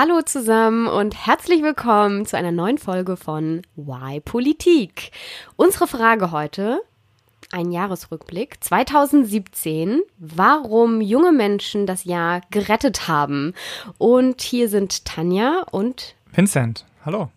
Hallo zusammen und herzlich willkommen zu einer neuen Folge von Why Politik. Unsere Frage heute, ein Jahresrückblick 2017, warum junge Menschen das Jahr gerettet haben. Und hier sind Tanja und Vincent. Hallo.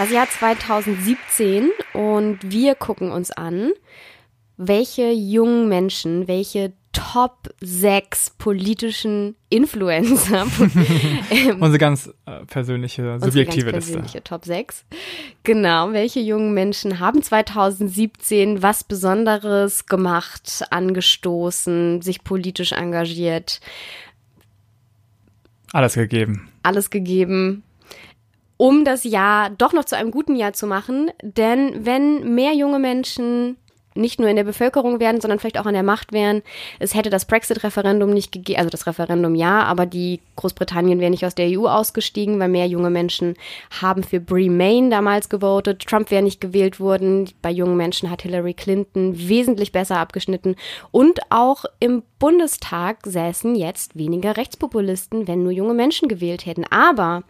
Das Jahr 2017 und wir gucken uns an, welche jungen Menschen, welche Top 6 politischen Influencer. Unsere ganz äh, persönliche, subjektive ganz persönliche Liste. Top 6. Genau, welche jungen Menschen haben 2017 was Besonderes gemacht, angestoßen, sich politisch engagiert? Alles gegeben. Alles gegeben um das Jahr doch noch zu einem guten Jahr zu machen. Denn wenn mehr junge Menschen nicht nur in der Bevölkerung werden, sondern vielleicht auch an der Macht wären. Es hätte das Brexit-Referendum nicht gegeben, also das Referendum ja, aber die Großbritannien wäre nicht aus der EU ausgestiegen, weil mehr junge Menschen haben für Remain damals gewotet. Trump wäre nicht gewählt worden. Bei jungen Menschen hat Hillary Clinton wesentlich besser abgeschnitten. Und auch im Bundestag säßen jetzt weniger Rechtspopulisten, wenn nur junge Menschen gewählt hätten. Aber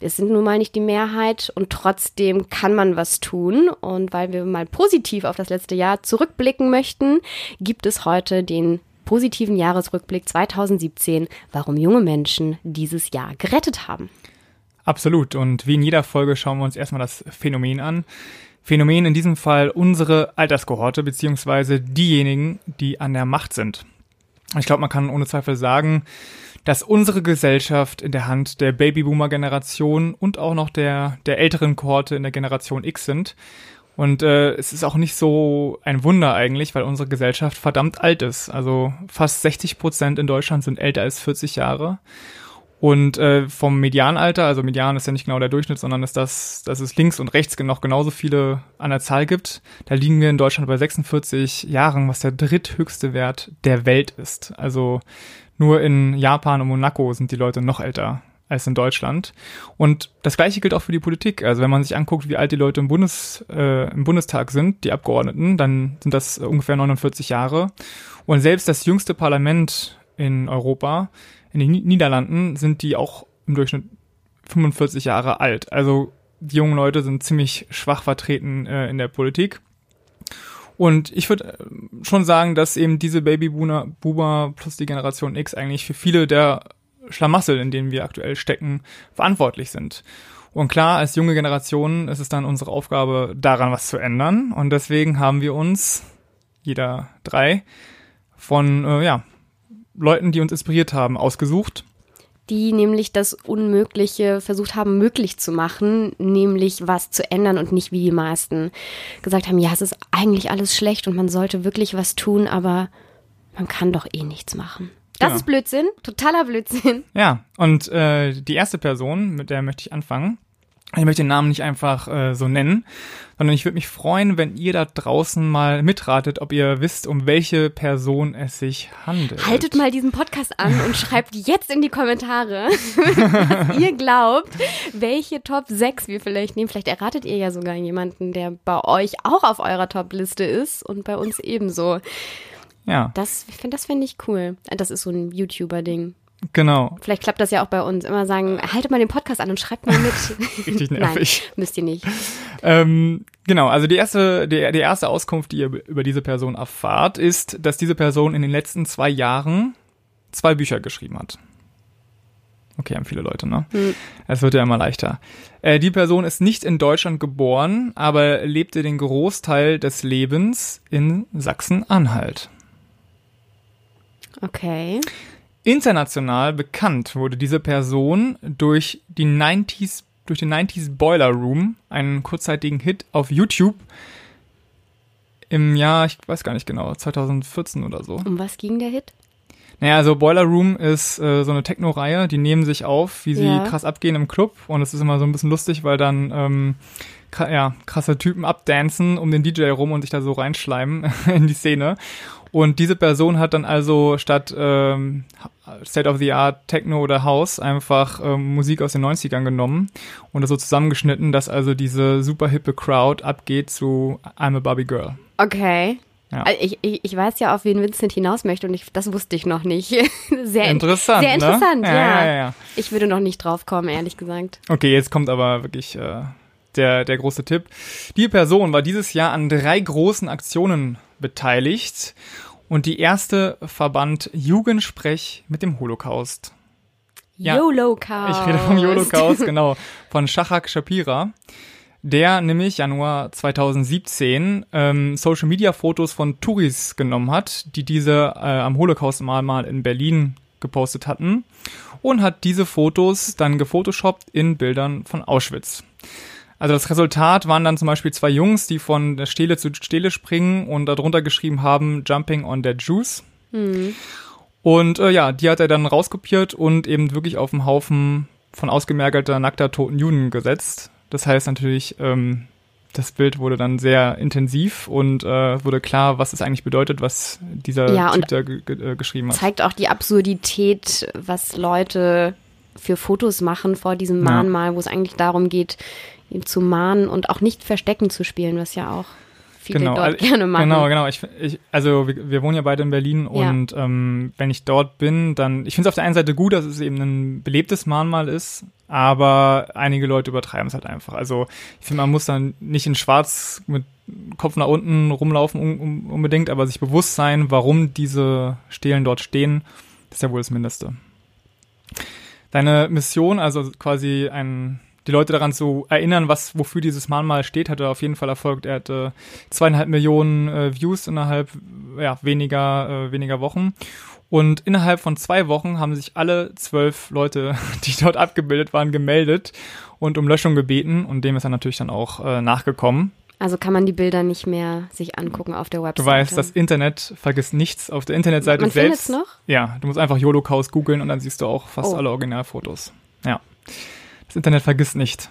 wir sind nun mal nicht die Mehrheit und trotzdem kann man was tun. Und weil wir mal positiv auf das letzte Jahr zurückblicken möchten, gibt es heute den positiven Jahresrückblick 2017, warum junge Menschen dieses Jahr gerettet haben. Absolut. Und wie in jeder Folge schauen wir uns erstmal das Phänomen an. Phänomen in diesem Fall unsere Alterskohorte, beziehungsweise diejenigen, die an der Macht sind. Ich glaube, man kann ohne Zweifel sagen, dass unsere Gesellschaft in der Hand der Babyboomer-Generation und auch noch der, der älteren Kohorte in der Generation X sind. Und äh, es ist auch nicht so ein Wunder eigentlich, weil unsere Gesellschaft verdammt alt ist. Also fast 60 Prozent in Deutschland sind älter als 40 Jahre. Und äh, vom Medianalter, also Median ist ja nicht genau der Durchschnitt, sondern ist das, dass es links und rechts noch genauso viele an der Zahl gibt. Da liegen wir in Deutschland bei 46 Jahren, was der dritthöchste Wert der Welt ist. Also nur in Japan und Monaco sind die Leute noch älter als in Deutschland. Und das gleiche gilt auch für die Politik. Also wenn man sich anguckt, wie alt die Leute im, Bundes, äh, im Bundestag sind, die Abgeordneten, dann sind das ungefähr 49 Jahre. Und selbst das jüngste Parlament in Europa, in den Niederlanden, sind die auch im Durchschnitt 45 Jahre alt. Also die jungen Leute sind ziemlich schwach vertreten äh, in der Politik. Und ich würde äh, schon sagen, dass eben diese Babyboomer Boomer plus die Generation X eigentlich für viele der Schlamassel, in denen wir aktuell stecken, verantwortlich sind. Und klar, als junge Generation ist es dann unsere Aufgabe, daran was zu ändern. Und deswegen haben wir uns, jeder drei, von äh, ja, Leuten, die uns inspiriert haben, ausgesucht die nämlich das Unmögliche versucht haben, möglich zu machen, nämlich was zu ändern und nicht wie die meisten gesagt haben, ja, es ist eigentlich alles schlecht und man sollte wirklich was tun, aber man kann doch eh nichts machen. Das ja. ist Blödsinn, totaler Blödsinn. Ja, und äh, die erste Person, mit der möchte ich anfangen, ich möchte den Namen nicht einfach äh, so nennen, sondern ich würde mich freuen, wenn ihr da draußen mal mitratet, ob ihr wisst, um welche Person es sich handelt. Haltet mal diesen Podcast an und schreibt jetzt in die Kommentare, was ihr glaubt, welche Top 6 wir vielleicht nehmen. Vielleicht erratet ihr ja sogar jemanden, der bei euch auch auf eurer Top-Liste ist und bei uns ebenso. Ja. Das, ich finde, das finde ich cool. Das ist so ein YouTuber-Ding. Genau. Vielleicht klappt das ja auch bei uns. Immer sagen, haltet mal den Podcast an und schreibt mal mit. Richtig nervig. Nein, müsst ihr nicht. Ähm, genau, also die erste, die, die erste Auskunft, die ihr über diese Person erfahrt, ist, dass diese Person in den letzten zwei Jahren zwei Bücher geschrieben hat. Okay, haben viele Leute, ne? Hm. Es wird ja immer leichter. Äh, die Person ist nicht in Deutschland geboren, aber lebte den Großteil des Lebens in Sachsen-Anhalt. Okay. International bekannt wurde diese Person durch die 90s, durch den 90s Boiler Room, einen kurzzeitigen Hit auf YouTube im Jahr, ich weiß gar nicht genau, 2014 oder so. Um was ging der Hit? Naja, also Boiler Room ist äh, so eine Techno-Reihe, die nehmen sich auf, wie sie ja. krass abgehen im Club und es ist immer so ein bisschen lustig, weil dann ähm, ja, krasse Typen abdancen um den DJ rum und sich da so reinschleimen in die Szene. Und diese Person hat dann also statt ähm, State of the Art Techno oder House einfach ähm, Musik aus den 90ern genommen und das so zusammengeschnitten, dass also diese super hippe Crowd abgeht zu I'm a Barbie Girl. Okay. Ja. Also Ich, ich, ich weiß ja, auf wen Vincent hinaus möchte und ich, das wusste ich noch nicht. Sehr in- Interessant, Sehr ne? interessant, Ja, ja. ja, ja, ja. Ich würde noch nicht drauf kommen, ehrlich gesagt. Okay, jetzt kommt aber wirklich äh, der, der große Tipp. Die Person war dieses Jahr an drei großen Aktionen beteiligt und die erste verband Jugendsprech mit dem Holocaust. Ja, YOLO-Chaos. Ich rede vom Holocaust, genau, von Shachak Shapira. Der nämlich Januar 2017 ähm, Social Media Fotos von Touris genommen hat, die diese äh, am Holocaust-Mahnmal in Berlin gepostet hatten und hat diese Fotos dann gefotoshoppt in Bildern von Auschwitz. Also das Resultat waren dann zum Beispiel zwei Jungs, die von der Stele zu Stele springen und darunter geschrieben haben Jumping on their Jews. Und äh, ja, die hat er dann rauskopiert und eben wirklich auf einen Haufen von ausgemergelter, nackter, toten Juden gesetzt. Das heißt natürlich, ähm, das Bild wurde dann sehr intensiv und äh, wurde klar, was es eigentlich bedeutet, was dieser Ja, Typ da äh, geschrieben hat. Zeigt auch die Absurdität, was Leute für Fotos machen vor diesem Ja. Mahnmal, wo es eigentlich darum geht, ihn zu mahnen und auch nicht Verstecken zu spielen, was ja auch viele dort also, gerne machen. Genau, genau. Ich, ich, also wir, wir wohnen ja beide in Berlin Ja. und ähm, wenn ich dort bin, dann, ich finde es auf der einen Seite gut, dass es eben ein belebtes Mahnmal ist, aber einige Leute übertreiben es halt einfach. Also ich finde, man muss dann nicht in Schwarz mit Kopf nach unten rumlaufen un, un, unbedingt, aber sich bewusst sein, warum diese Stelen dort stehen, das ist ja wohl das Mindeste. Deine Mission, also quasi ein, die Leute daran zu erinnern, was, wofür dieses Mahnmal steht, hat er auf jeden Fall erfolgt. Er hatte zweieinhalb Millionen äh, Views innerhalb ja, weniger, äh, weniger Wochen. Und innerhalb von zwei Wochen haben sich alle zwölf Leute, die dort abgebildet waren, gemeldet und um Löschung gebeten. Und dem ist er natürlich dann auch äh, nachgekommen. Also kann man die Bilder nicht mehr sich angucken auf der Website. Du weißt, das Internet vergisst nichts auf der Internetseite Man selbst. findet's noch? Ja, du musst einfach Holocaust googeln und dann siehst du auch fast Oh. alle Originalfotos. Ja. Das Internet vergisst nicht.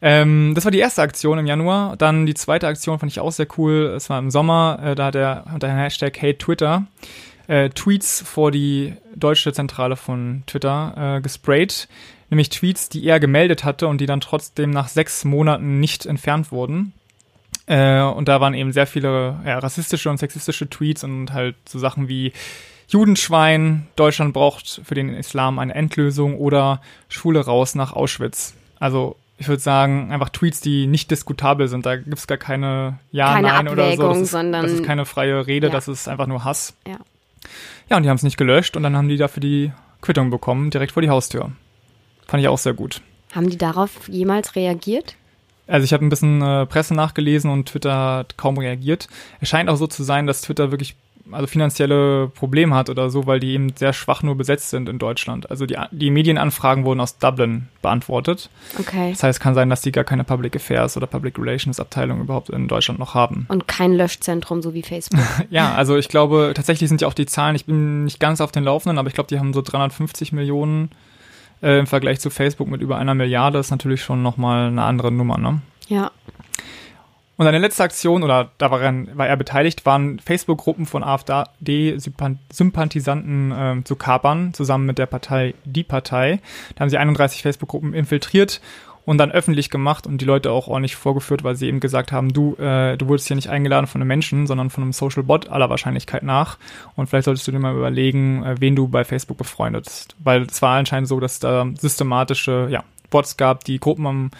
Ähm, das war die erste Aktion im Januar. Dann die zweite Aktion fand ich auch sehr cool. Es war im Sommer, äh, da hat er unter dem Hashtag Hate Twitter äh, Tweets vor die deutsche Zentrale von Twitter äh, gesprayt. Nämlich Tweets, die er gemeldet hatte und die dann trotzdem nach sechs Monaten nicht entfernt wurden. Äh, und da waren eben sehr viele ja, rassistische und sexistische Tweets und halt so Sachen wie Judenschwein, Deutschland braucht für den Islam eine Endlösung oder Schule raus nach Auschwitz. Also ich würde sagen, einfach Tweets, die nicht diskutabel sind. Da gibt's gar keine Ja, Keine Nein oder so. Das ist, sondern- das ist keine freie Rede, Ja. das ist einfach nur Hass. Ja. Ja, und die haben es nicht gelöscht und dann haben die dafür die Quittung bekommen, direkt vor die Haustür. Fand ich auch sehr gut. Haben die darauf jemals reagiert? Also ich habe ein bisschen äh, Presse nachgelesen und Twitter hat kaum reagiert. Es scheint auch so zu sein, dass Twitter wirklich also finanzielle Probleme hat oder so, weil die eben sehr schwach nur besetzt sind in Deutschland. Also die, die Medienanfragen wurden aus Dublin beantwortet. Okay. Das heißt, kann sein, dass die gar keine Public Affairs oder Public Relations Abteilung überhaupt in Deutschland noch haben. Und kein Löschzentrum, so wie Facebook. Ja, also ich glaube, tatsächlich sind ja auch die Zahlen, ich bin nicht ganz auf den Laufenden, aber ich glaube, die haben so 350 Millionen äh, im Vergleich zu Facebook mit über einer Milliarde. Das ist natürlich schon nochmal eine andere Nummer, ne? ja. Und eine letzte Aktion, oder daran war er beteiligt, waren Facebook-Gruppen von AfD-Sympathisanten ähm, zu kapern, zusammen mit der Partei Die Partei. Da haben sie 31 Facebook-Gruppen infiltriert und dann öffentlich gemacht und die Leute auch ordentlich vorgeführt, weil sie eben gesagt haben, du, äh, du wurdest hier nicht eingeladen von einem Menschen, sondern von einem Social Bot aller Wahrscheinlichkeit nach. Und vielleicht solltest du dir mal überlegen, äh, wen du bei Facebook befreundest. Weil es war anscheinend so, dass da systematische ja, Bots gab, die Gruppen am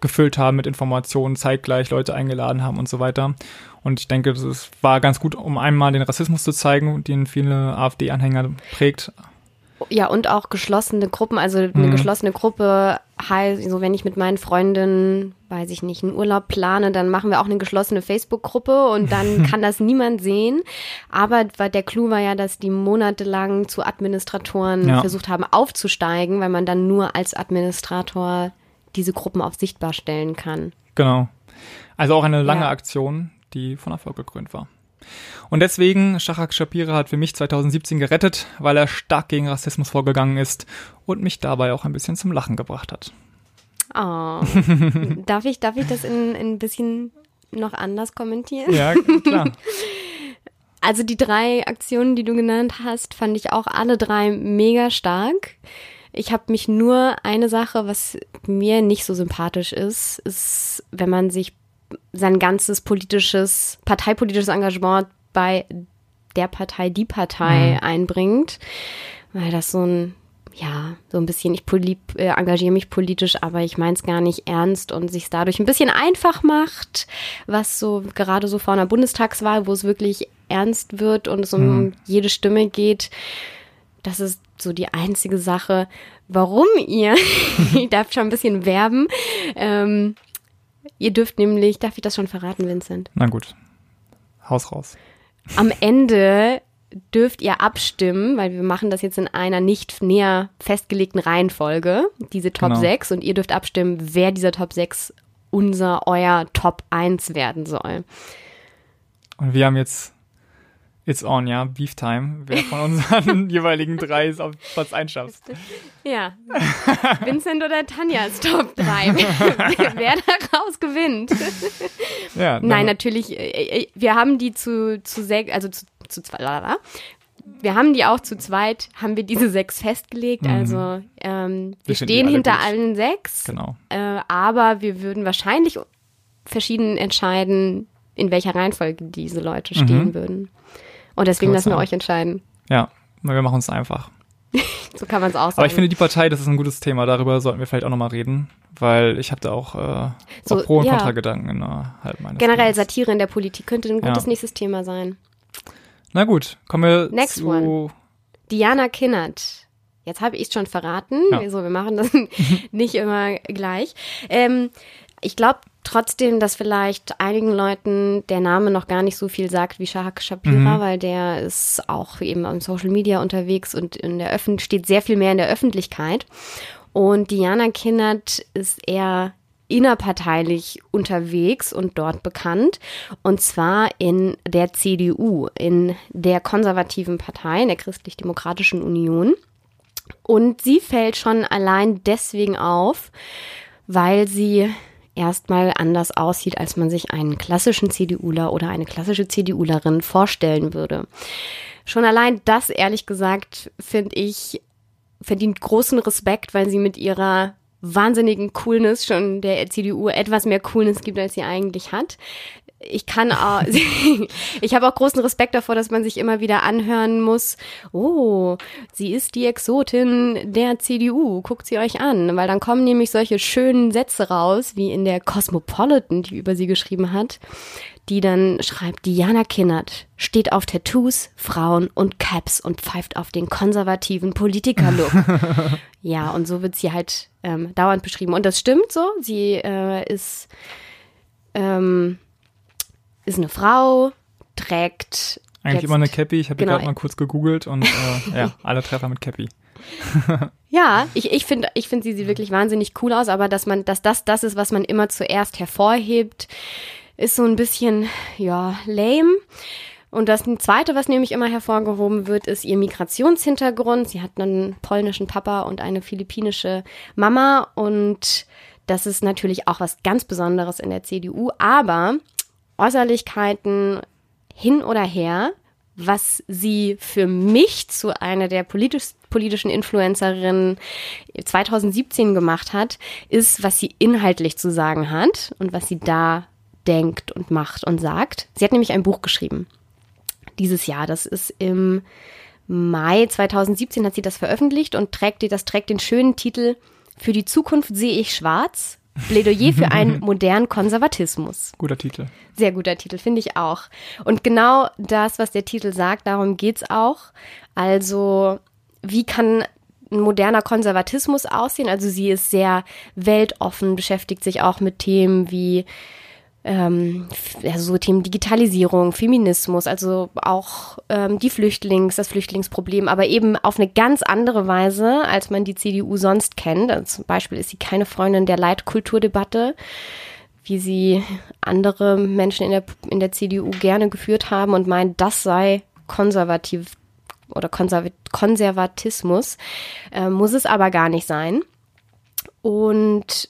gefüllt haben mit Informationen, zeitgleich Leute eingeladen haben und so weiter. Und ich denke, das ist, war ganz gut, um einmal den Rassismus zu zeigen, den viele AfD-Anhänger prägt. Ja, und auch geschlossene Gruppen. Also eine Mhm. geschlossene Gruppe heißt, so wenn ich mit meinen Freundinnen, weiß ich nicht, einen Urlaub plane, dann machen wir auch eine geschlossene Facebook-Gruppe und dann kann das niemand sehen. Aber der Clou war ja, dass die monatelang zu Administratoren Ja. versucht haben aufzusteigen, weil man dann nur als Administrator diese Gruppen auf sichtbar stellen kann. Genau. Also auch eine lange Ja. Aktion, die von Erfolg gekrönt war. Und deswegen, Shachak Shapira hat für mich 2017 gerettet, weil er stark gegen Rassismus vorgegangen ist und mich dabei auch ein bisschen zum Lachen gebracht hat. Oh. darf ich, darf ich das in, in ein bisschen noch anders kommentieren? Ja, klar. Also die drei Aktionen, die du genannt hast, fand ich auch alle drei mega stark. Ich habe mich nur eine Sache, was mir nicht so sympathisch ist, ist, wenn man sich sein ganzes politisches, parteipolitisches Engagement bei der Partei, die Partei mhm. einbringt, weil das so ein ja, so ein bisschen, ich äh, engagiere mich politisch, aber ich meine es gar nicht ernst und sich dadurch ein bisschen einfach macht, was so gerade so vor einer Bundestagswahl, wo es wirklich ernst wird und es um mhm. jede Stimme geht, das ist so die einzige Sache, warum ihr, ich darf schon ein bisschen werben, ähm, ihr dürft nämlich, darf ich das schon verraten, Vincent? Na gut, Haus raus. Am Ende dürft ihr abstimmen, weil wir machen das jetzt in einer nicht näher festgelegten Reihenfolge, diese Top genau. 6, und ihr dürft abstimmen, wer dieser Top 6 unser, euer Top 1 werden soll. Und wir haben jetzt It's on, ja, Beef Time. Wer von unseren jeweiligen drei ist auf Platz 1 schafft. Ja. Vincent oder Tanja ist Top 3. wer daraus gewinnt. Ja, Nein, natürlich, äh, äh, wir haben die zu, zu sechs, also zu, zu zwei, wir haben die auch zu zweit, haben wir diese sechs festgelegt. Mhm. Also ähm, wir, wir stehen hinter durch. allen sechs. Genau. Äh, aber wir würden wahrscheinlich verschieden entscheiden, in welcher Reihenfolge diese Leute stehen mhm. würden. Und deswegen lassen wir euch entscheiden. Ja, wir machen es einfach. so kann man es auch sagen. Aber ich finde die Partei, das ist ein gutes Thema. Darüber sollten wir vielleicht auch nochmal reden, weil ich habe da auch, äh, so, auch Pro- und ja. Kontragedanken innerhalb meines Generell Lebens. Satire in der Politik könnte ein gutes ja. nächstes Thema sein. Na gut, kommen wir Next zu one. Diana Kinnert. Jetzt habe ich es schon verraten. Ja. So, wir machen das nicht immer gleich. Ähm, ich glaube trotzdem, dass vielleicht einigen Leuten der Name noch gar nicht so viel sagt wie Shahak Shapira, mhm. weil der ist auch eben am Social Media unterwegs und in der Öffn steht sehr viel mehr in der Öffentlichkeit. Und Diana Kinnert ist eher innerparteilich unterwegs und dort bekannt. Und zwar in der CDU, in der konservativen Partei, in der Christlich-Demokratischen Union. Und sie fällt schon allein deswegen auf, weil sie erstmal anders aussieht, als man sich einen klassischen CDUler oder eine klassische CDUlerin vorstellen würde. Schon allein das, ehrlich gesagt, finde ich, verdient großen Respekt, weil sie mit ihrer wahnsinnigen Coolness schon der CDU etwas mehr Coolness gibt, als sie eigentlich hat ich kann auch, ich habe auch großen Respekt davor, dass man sich immer wieder anhören muss, oh, sie ist die Exotin der CDU, guckt sie euch an, weil dann kommen nämlich solche schönen Sätze raus, wie in der Cosmopolitan, die über sie geschrieben hat, die dann schreibt, Diana Kinnert steht auf Tattoos, Frauen und Caps und pfeift auf den konservativen Politiker-Look. ja, und so wird sie halt ähm, dauernd beschrieben. Und das stimmt so, sie äh, ist, ähm, ist eine Frau, trägt. Eigentlich immer eine Cappy. Ich habe genau. gerade mal kurz gegoogelt und äh, ja, alle Treffer mit Cappy. ja, ich, ich finde ich find sie sieht wirklich wahnsinnig cool aus, aber dass man, dass das das ist, was man immer zuerst hervorhebt, ist so ein bisschen, ja, lame. Und das zweite, was nämlich immer hervorgehoben wird, ist ihr Migrationshintergrund. Sie hat einen polnischen Papa und eine philippinische Mama und das ist natürlich auch was ganz Besonderes in der CDU. Aber Äußerlichkeiten hin oder her, was sie für mich zu einer der politisch, politischen Influencerinnen 2017 gemacht hat, ist, was sie inhaltlich zu sagen hat und was sie da denkt und macht und sagt. Sie hat nämlich ein Buch geschrieben. Dieses Jahr, das ist im Mai 2017 hat sie das veröffentlicht und trägt, das trägt den schönen Titel Für die Zukunft sehe ich schwarz. Plädoyer für einen modernen Konservatismus. Guter Titel. Sehr guter Titel, finde ich auch. Und genau das, was der Titel sagt, darum geht's auch. Also, wie kann ein moderner Konservatismus aussehen? Also, sie ist sehr weltoffen, beschäftigt sich auch mit Themen wie ähm, also so Themen Digitalisierung, Feminismus, also auch ähm, die Flüchtlings, das Flüchtlingsproblem, aber eben auf eine ganz andere Weise, als man die CDU sonst kennt. Also zum Beispiel ist sie keine Freundin der Leitkulturdebatte, wie sie andere Menschen in der, in der CDU gerne geführt haben und meint, das sei konservativ oder Konservatismus, äh, muss es aber gar nicht sein. Und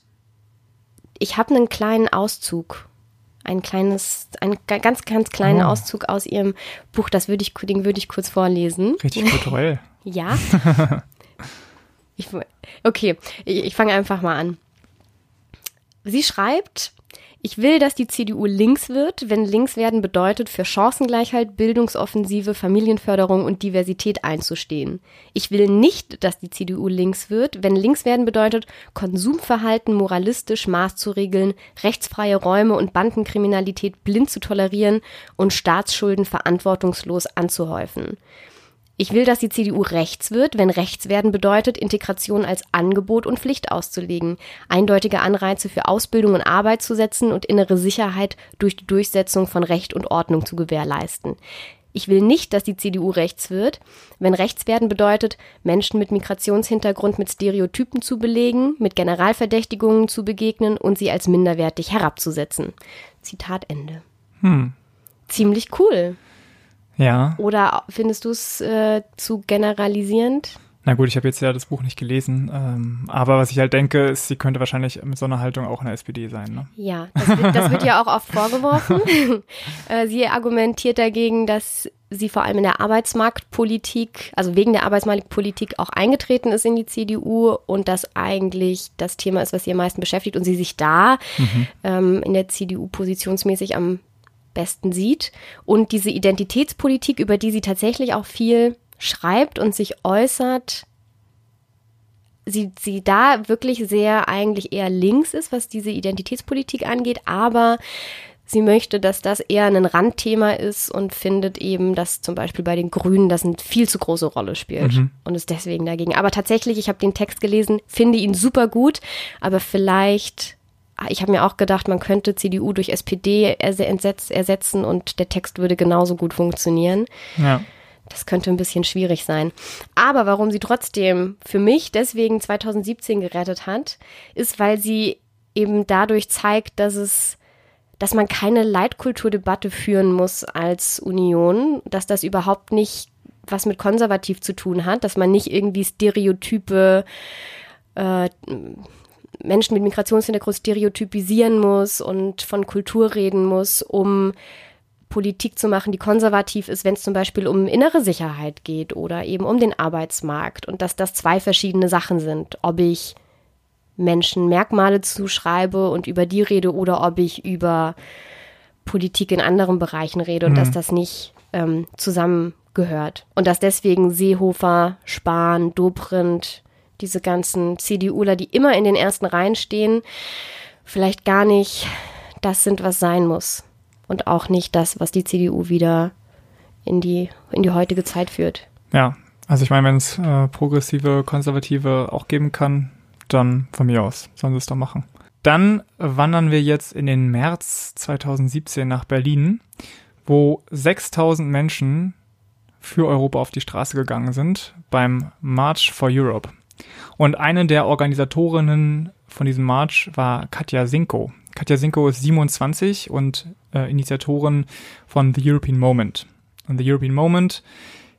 ich habe einen kleinen Auszug ein kleines, einen ganz, ganz kleinen oh. Auszug aus ihrem Buch. Das würde ich, den würde ich kurz vorlesen. Richtig kulturell. ja. ich, okay, ich, ich fange einfach mal an. Sie schreibt, ich will, dass die CDU links wird, wenn links werden bedeutet, für Chancengleichheit, Bildungsoffensive, Familienförderung und Diversität einzustehen. Ich will nicht, dass die CDU links wird, wenn links werden bedeutet, Konsumverhalten moralistisch Maß zu regeln, rechtsfreie Räume und Bandenkriminalität blind zu tolerieren und Staatsschulden verantwortungslos anzuhäufen. Ich will, dass die CDU rechts wird, wenn rechts werden bedeutet, Integration als Angebot und Pflicht auszulegen, eindeutige Anreize für Ausbildung und Arbeit zu setzen und innere Sicherheit durch die Durchsetzung von Recht und Ordnung zu gewährleisten. Ich will nicht, dass die CDU rechts wird, wenn rechts werden bedeutet, Menschen mit Migrationshintergrund mit Stereotypen zu belegen, mit Generalverdächtigungen zu begegnen und sie als minderwertig herabzusetzen. Zitat Ende. Hm. Ziemlich cool. Ja. Oder findest du es äh, zu generalisierend? Na gut, ich habe jetzt ja das Buch nicht gelesen, ähm, aber was ich halt denke, ist, sie könnte wahrscheinlich mit so einer Haltung auch in der SPD sein. Ne? Ja, das wird, das wird ja auch oft vorgeworfen. äh, sie argumentiert dagegen, dass sie vor allem in der Arbeitsmarktpolitik, also wegen der Arbeitsmarktpolitik auch eingetreten ist in die CDU und das eigentlich das Thema ist, was sie am meisten beschäftigt und sie sich da mhm. ähm, in der CDU positionsmäßig am besten sieht und diese Identitätspolitik, über die sie tatsächlich auch viel schreibt und sich äußert, sie, sie da wirklich sehr eigentlich eher links ist, was diese Identitätspolitik angeht, aber sie möchte, dass das eher ein Randthema ist und findet eben, dass zum Beispiel bei den Grünen das eine viel zu große Rolle spielt mhm. und ist deswegen dagegen. Aber tatsächlich, ich habe den Text gelesen, finde ihn super gut, aber vielleicht ich habe mir auch gedacht, man könnte CDU durch SPD ersetzen und der Text würde genauso gut funktionieren. Ja. Das könnte ein bisschen schwierig sein. Aber warum sie trotzdem für mich deswegen 2017 gerettet hat, ist, weil sie eben dadurch zeigt, dass es dass man keine Leitkulturdebatte führen muss als Union, dass das überhaupt nicht was mit konservativ zu tun hat, dass man nicht irgendwie Stereotype äh, Menschen mit Migrationshintergrund stereotypisieren muss und von Kultur reden muss, um Politik zu machen, die konservativ ist, wenn es zum Beispiel um innere Sicherheit geht oder eben um den Arbeitsmarkt und dass das zwei verschiedene Sachen sind, ob ich Menschen Merkmale zuschreibe und über die rede oder ob ich über Politik in anderen Bereichen rede und mhm. dass das nicht ähm, zusammengehört und dass deswegen Seehofer, Spahn, Dobrindt, diese ganzen CDUler, die immer in den ersten Reihen stehen, vielleicht gar nicht das sind, was sein muss. Und auch nicht das, was die CDU wieder in die, in die heutige Zeit führt. Ja, also ich meine, wenn es äh, progressive, konservative auch geben kann, dann von mir aus, sollen sie es doch machen. Dann wandern wir jetzt in den März 2017 nach Berlin, wo 6000 Menschen für Europa auf die Straße gegangen sind beim March for Europe. Und eine der Organisatorinnen von diesem March war Katja Sinko. Katja Sinko ist 27 und äh, Initiatorin von The European Moment. Und The European Moment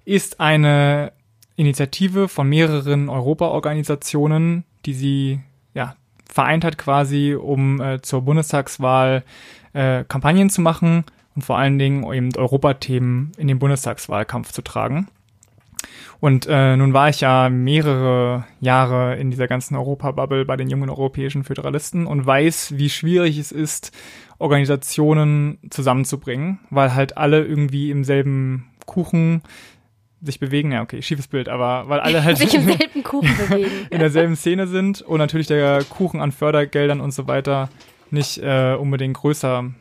ist eine Initiative von mehreren Europa-Organisationen, die sie ja, vereint hat quasi, um äh, zur Bundestagswahl äh, Kampagnen zu machen und vor allen Dingen eben Europathemen in den Bundestagswahlkampf zu tragen. Und äh, nun war ich ja mehrere Jahre in dieser ganzen Europa-Bubble bei den jungen europäischen Föderalisten und weiß, wie schwierig es ist, Organisationen zusammenzubringen, weil halt alle irgendwie im selben Kuchen sich bewegen, ja okay, schiefes Bild, aber weil alle halt sich im selben Kuchen bewegen. in derselben Szene sind und natürlich der Kuchen an Fördergeldern und so weiter nicht äh, unbedingt größer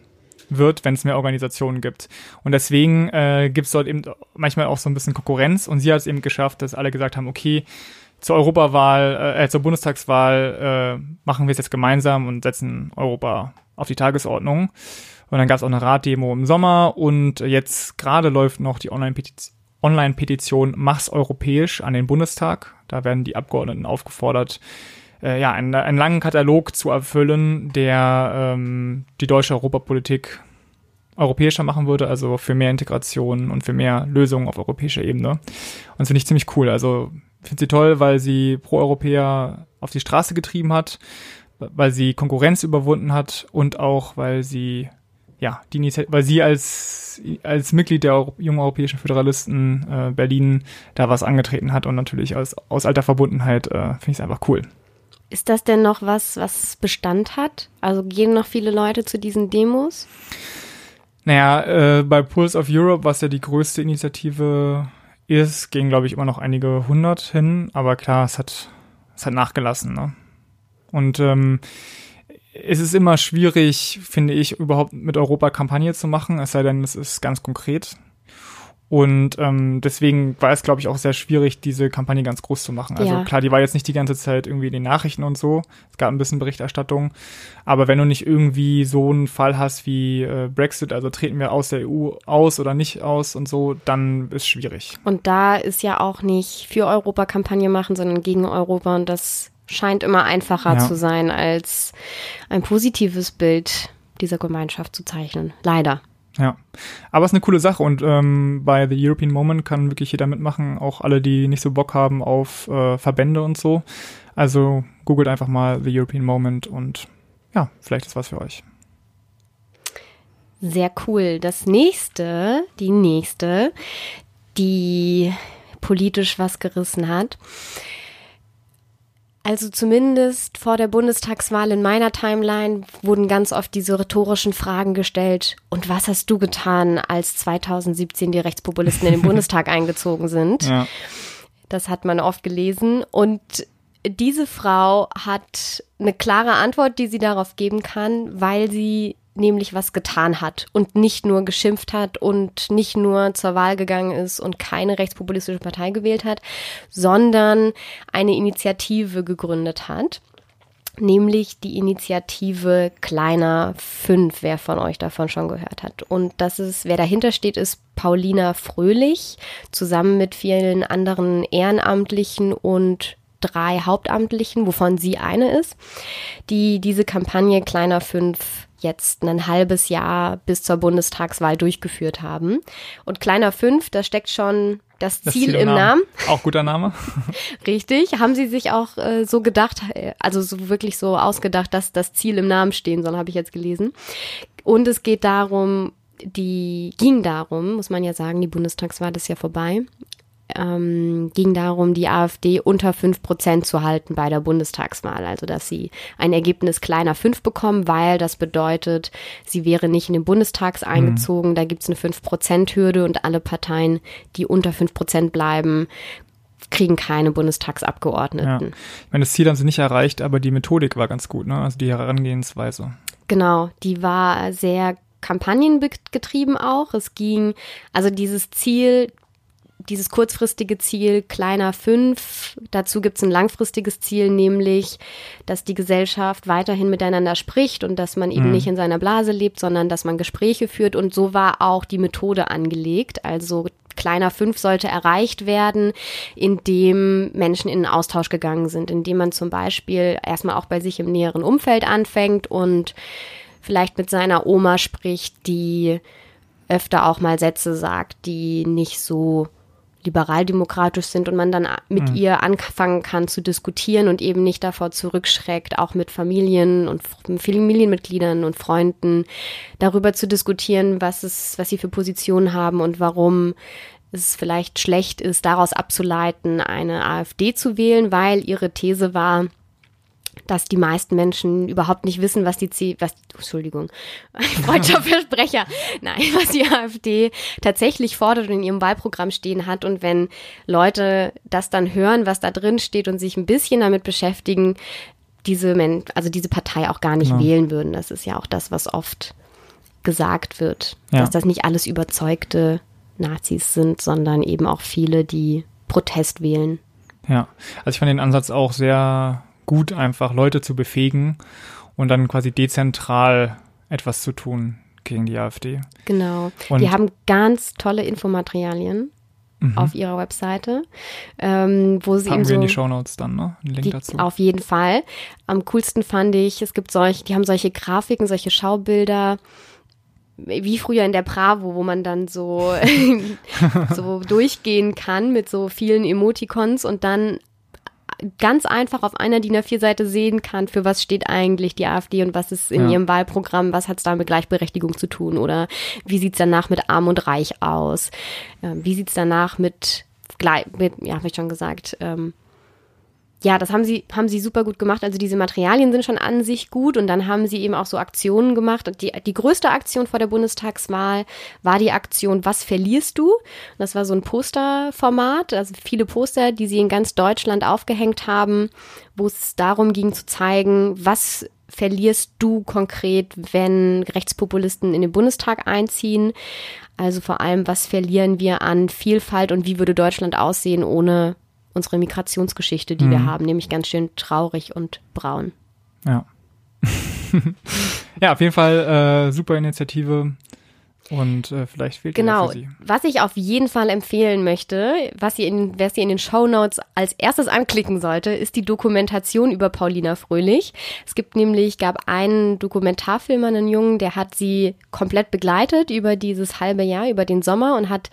wird, wenn es mehr Organisationen gibt. Und deswegen äh, gibt es dort eben manchmal auch so ein bisschen Konkurrenz. Und sie hat es eben geschafft, dass alle gesagt haben, okay, zur Europawahl, äh, zur Bundestagswahl äh, machen wir es jetzt gemeinsam und setzen Europa auf die Tagesordnung. Und dann gab es auch eine Raddemo im Sommer und jetzt gerade läuft noch die Online-Petition Online Mach's europäisch an den Bundestag. Da werden die Abgeordneten aufgefordert, äh, ja, einen, einen langen Katalog zu erfüllen, der ähm, die deutsche Europapolitik europäischer machen würde, also für mehr Integration und für mehr Lösungen auf europäischer Ebene. Und das finde ich ziemlich cool. Also finde sie toll, weil sie Pro-Europäer auf die Straße getrieben hat, weil sie Konkurrenz überwunden hat und auch, weil sie ja, die weil sie als, als Mitglied der Euro jungen europäischen Föderalisten äh, Berlin da was angetreten hat und natürlich aus, aus alter Verbundenheit äh, finde ich es einfach cool. Ist das denn noch was, was Bestand hat? Also gehen noch viele Leute zu diesen Demos? Naja, äh, bei Pulse of Europe, was ja die größte Initiative ist, gehen, glaube ich, immer noch einige hundert hin, aber klar, es hat, es hat nachgelassen. Ne? Und ähm, es ist immer schwierig, finde ich, überhaupt mit Europa Kampagne zu machen, es sei denn, es ist ganz konkret. Und ähm, deswegen war es, glaube ich, auch sehr schwierig, diese Kampagne ganz groß zu machen. Also ja. klar, die war jetzt nicht die ganze Zeit irgendwie in den Nachrichten und so. Es gab ein bisschen Berichterstattung. Aber wenn du nicht irgendwie so einen Fall hast wie äh, Brexit, also treten wir aus der EU aus oder nicht aus und so, dann ist schwierig. Und da ist ja auch nicht für Europa Kampagne machen, sondern gegen Europa. Und das scheint immer einfacher ja. zu sein, als ein positives Bild dieser Gemeinschaft zu zeichnen. Leider. Ja, aber es ist eine coole Sache und ähm, bei The European Moment kann wirklich jeder mitmachen, auch alle, die nicht so Bock haben auf äh, Verbände und so. Also googelt einfach mal The European Moment und ja, vielleicht ist was für euch. Sehr cool. Das nächste, die nächste, die politisch was gerissen hat, also zumindest vor der Bundestagswahl in meiner Timeline wurden ganz oft diese rhetorischen Fragen gestellt. Und was hast du getan, als 2017 die Rechtspopulisten in den Bundestag eingezogen sind? Ja. Das hat man oft gelesen. Und diese Frau hat eine klare Antwort, die sie darauf geben kann, weil sie nämlich was getan hat und nicht nur geschimpft hat und nicht nur zur Wahl gegangen ist und keine rechtspopulistische Partei gewählt hat, sondern eine Initiative gegründet hat. Nämlich die Initiative Kleiner 5, wer von euch davon schon gehört hat. Und das ist, wer dahinter steht, ist Paulina Fröhlich, zusammen mit vielen anderen Ehrenamtlichen und drei Hauptamtlichen, wovon sie eine ist, die diese Kampagne Kleiner 5 jetzt ein halbes Jahr bis zur Bundestagswahl durchgeführt haben. Und Kleiner 5, da steckt schon das, das Ziel, Ziel, im Namen. Namen. Auch guter Name. Richtig. Haben Sie sich auch äh, so gedacht, also so wirklich so ausgedacht, dass das Ziel im Namen stehen soll, habe ich jetzt gelesen. Und es geht darum, die ging darum, muss man ja sagen, die Bundestagswahl ist ja vorbei ähm, ging darum, die AfD unter fünf Prozent zu halten bei der Bundestagswahl. Also, dass sie ein Ergebnis kleiner fünf bekommen, weil das bedeutet, sie wäre nicht in den Bundestags mhm. eingezogen. Mhm. Da gibt's eine fünf Prozent Hürde und alle Parteien, die unter fünf Prozent bleiben, kriegen keine Bundestagsabgeordneten. Ja. Ich meine, das Ziel haben sie nicht erreicht, aber die Methodik war ganz gut, ne? Also die Herangehensweise. Genau, die war sehr kampagnengetrieben auch. Es ging, also dieses Ziel, dieses kurzfristige Ziel kleiner fünf. Dazu gibt es ein langfristiges Ziel, nämlich, dass die Gesellschaft weiterhin miteinander spricht und dass man eben mhm. nicht in seiner Blase lebt, sondern dass man Gespräche führt. Und so war auch die Methode angelegt. Also kleiner fünf sollte erreicht werden, indem Menschen in den Austausch gegangen sind, indem man zum Beispiel erstmal auch bei sich im näheren Umfeld anfängt und vielleicht mit seiner Oma spricht, die öfter auch mal Sätze sagt, die nicht so liberaldemokratisch sind und man dann mit mhm. ihr anfangen kann zu diskutieren und eben nicht davor zurückschreckt, auch mit Familien und Familienmitgliedern und Freunden darüber zu diskutieren, was es, was sie für Positionen haben und warum es vielleicht schlecht ist, daraus abzuleiten, eine AfD zu wählen, weil ihre These war, dass die meisten Menschen überhaupt nicht wissen, was die C was Entschuldigung, freudscher Versprecher, nein, was die AfD tatsächlich fordert und in ihrem Wahlprogramm stehen hat und wenn Leute das dann hören, was da drin steht und sich ein bisschen damit beschäftigen, diese Men also diese Partei auch gar nicht ja. wählen würden. Das ist ja auch das, was oft gesagt wird, ja. dass das nicht alles überzeugte Nazis sind, sondern eben auch viele, die Protest wählen. Ja, also ich fand den Ansatz auch sehr gut, einfach Leute zu befähigen und dann quasi dezentral etwas zu tun gegen die AfD. Genau. Und die haben ganz tolle Infomaterialien mhm. auf ihrer Webseite, ähm, wo sie haben eben wir in die Shownotes dann, ne? Ein Link die, dazu. Auf jeden Fall. Am coolsten fand ich, es gibt solche, die haben solche Grafiken, solche Schaubilder, wie früher in der Bravo, wo man dann so, so durchgehen kann mit so vielen Emoticons und dann ganz einfach auf einer DIN A4-Seite sehen kann, für was steht eigentlich die AfD und was ist in Ja. ihrem Wahlprogramm, was hat es da mit Gleichberechtigung zu tun oder wie sieht's danach mit Arm und Reich aus? Ähm, wie sieht's danach mit, mit ja, habe ich schon gesagt, ähm, ja, das haben sie, haben sie super gut gemacht. Also diese Materialien sind schon an sich gut und dann haben sie eben auch so Aktionen gemacht. Und die, die größte Aktion vor der Bundestagswahl war die Aktion Was verlierst du? Das war so ein Posterformat, also viele Poster, die sie in ganz Deutschland aufgehängt haben, wo es darum ging zu zeigen, was verlierst du konkret, wenn Rechtspopulisten in den Bundestag einziehen? Also vor allem, was verlieren wir an Vielfalt und wie würde Deutschland aussehen ohne unsere Migrationsgeschichte, die wir haben, nämlich ganz schön traurig und braun. Ja. ja, auf jeden Fall äh, super Initiative und äh, vielleicht fehlt Genau. für Sie. Was ich auf jeden Fall empfehlen möchte, was ihr in, wer sie in den Show Notes als erstes anklicken sollte, ist die Dokumentation über Paulina Fröhlich. Es gibt nämlich, gab einen Dokumentarfilmer, einen Jungen, der hat sie komplett begleitet über dieses halbe Jahr, über den Sommer und hat